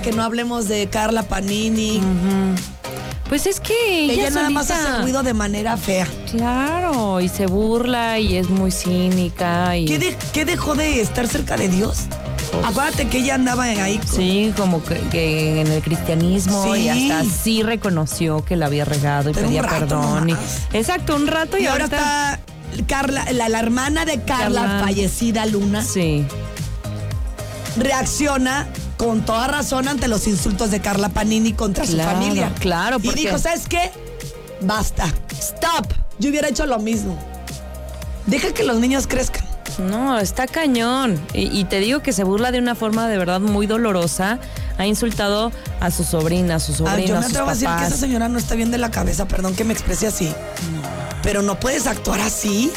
que no hablemos de Carla Panini. Pues es que ella, Ella nada más hace ruido de manera fea. Claro, y se burla y es muy cínica y ¿Qué, de- qué dejó de estar cerca de Dios? Acuérdate que ella andaba ahí. con- sí, como que, que en el cristianismo y Sí. hasta sí reconoció que la había regado y Pero pedía perdón. y- exacto, un rato y, Y ahora está Carla, la, la hermana de Carla, Carla. fallecida Luna, sí. reacciona con toda razón ante los insultos de Carla Panini contra Claro, su familia. claro, Y porque- dijo, ¿sabes qué? Basta. Stop. Yo hubiera hecho lo mismo. Deja que los niños crezcan. No, está cañón. Y, y te digo que se burla de una forma de verdad muy dolorosa. Ha insultado a su sobrina, a su Ah, sobrino, yo a me atrevo a decir que esa señora no está bien de la cabeza, perdón que me exprese así. Pero no puedes actuar así.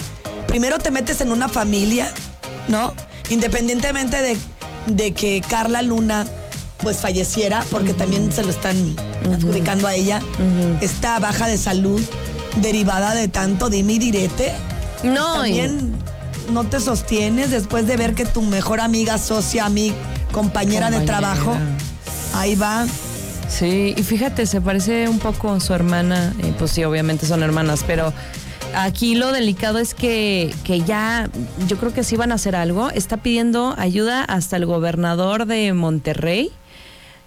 Primero te metes en una familia, ¿no? Independientemente de, de que Carla Luna pues falleciera, porque también se lo están adjudicando a ella, está baja de salud derivada de tanto dime y direte. No, y- También no te sostienes después de ver que tu mejor amiga, socia, amiga, compañera, de Compañera. trabajo, ahí va. Sí, y fíjate, se parece un poco a su hermana, y pues sí, obviamente son hermanas, pero aquí lo delicado es que, que ya, yo creo que sí van a hacer algo. Está pidiendo ayuda hasta el gobernador de Monterrey,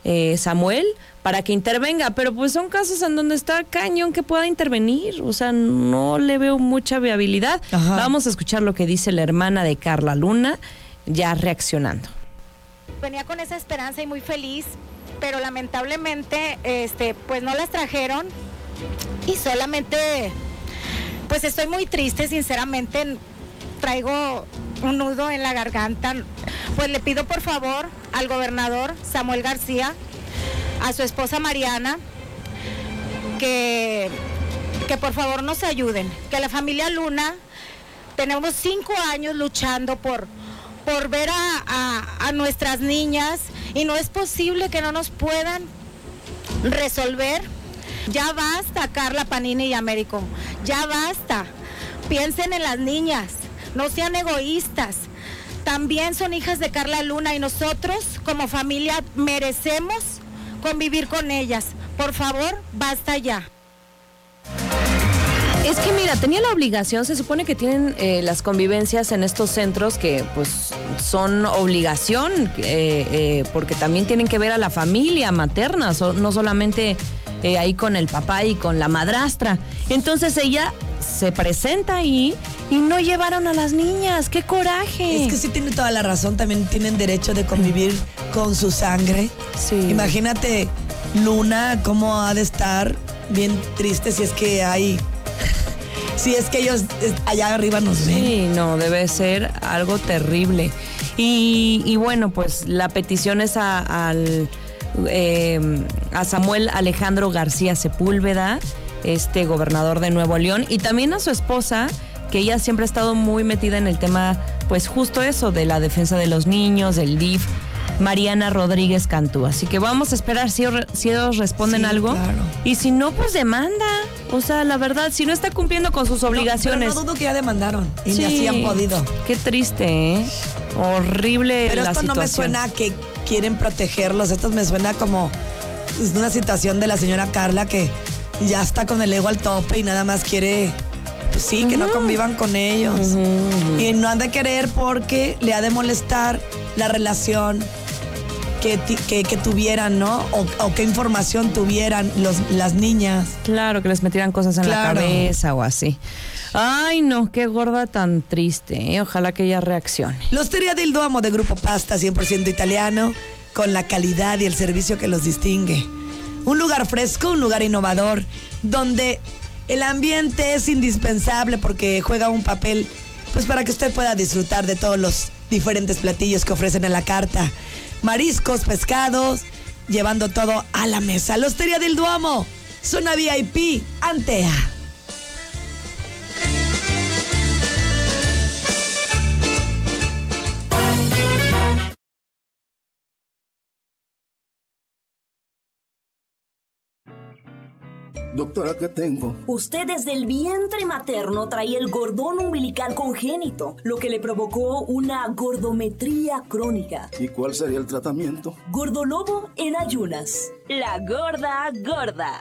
eh, Samuel, para que intervenga, pero pues son casos en donde está cañón que pueda intervenir, o sea, no le veo mucha viabilidad. Ajá. Vamos a escuchar lo que dice la hermana de Carla Luna, ya reaccionando. venía con esa esperanza y muy feliz, pero lamentablemente este pues no las trajeron y solamente pues estoy muy triste, sinceramente traigo un nudo en la garganta. Pues le pido por favor al gobernador Samuel García, a su esposa Mariana, que, que por favor nos ayuden, que la familia Luna tenemos cinco años luchando por, por ver a, a- a nuestras niñas y no es posible que no nos puedan resolver. Ya basta, Carla Panini y Américo. Ya basta. Piensen en las niñas. No sean egoístas. También son hijas de Carla Luna y nosotros como familia merecemos convivir con ellas. Por favor, basta ya. Es que mira, tenía la obligación, se supone que tienen eh, las convivencias en estos centros que pues son obligación, eh, eh, porque también tienen que ver a la familia materna, no solamente eh, ahí con el papá y con la madrastra. Entonces ella se presenta ahí y no llevaron a las niñas, qué coraje. Es que sí tiene toda la razón, también tienen derecho de convivir con su sangre. Sí. Imagínate Luna cómo ha de estar bien triste si es que hay, si es que ellos allá arriba nos ven. Sí, no, debe ser algo terrible. Y, y bueno, pues la petición es a, al, eh, a Samuel Alejandro García Sepúlveda, este gobernador de Nuevo León, y también a su esposa, que ella siempre ha estado muy metida en el tema, pues justo eso, de la defensa de los niños, del DIF. Mariana Rodríguez Cantú. Así que vamos a esperar si, ellos- si ellos responden Sí, algo. claro. Y si no, pues demanda. O sea, la verdad, si no está cumpliendo con sus No, obligaciones. pero no dudo que ya demandaron y Sí. así han podido. Qué triste, ¿eh? Horrible Pero la esto no me suena a que quieren protegerlos, esto me suena como pues, una situación de la señora Carla que ya está con el ego al tope y nada más quiere, pues sí, que no convivan con ellos. Y no han de querer porque le ha de molestar la relación que, que, que tuvieran, ¿no? O, o qué información tuvieran los, las niñas. Claro, que les metieran cosas en Claro. la cabeza o así. Ay, no, qué gorda tan triste. ¿eh? Ojalá que ella reaccione. L'Osteria del Duomo de Grupo Pasta 100% italiano, con la calidad y el servicio que los distingue. Un lugar fresco, un lugar innovador, donde el ambiente es indispensable porque juega un papel pues para que usted pueda disfrutar de todos los diferentes platillos que ofrecen en la carta. Mariscos, pescados, llevando todo a la mesa. La Hostería del Duomo, zona VIP, Antea. Doctora, ¿qué tengo? Usted desde el vientre materno traía el gordón umbilical congénito, lo que le provocó una gordometría crónica. ¿Y cuál sería el tratamiento? Gordolobo en ayunas. La gorda gorda.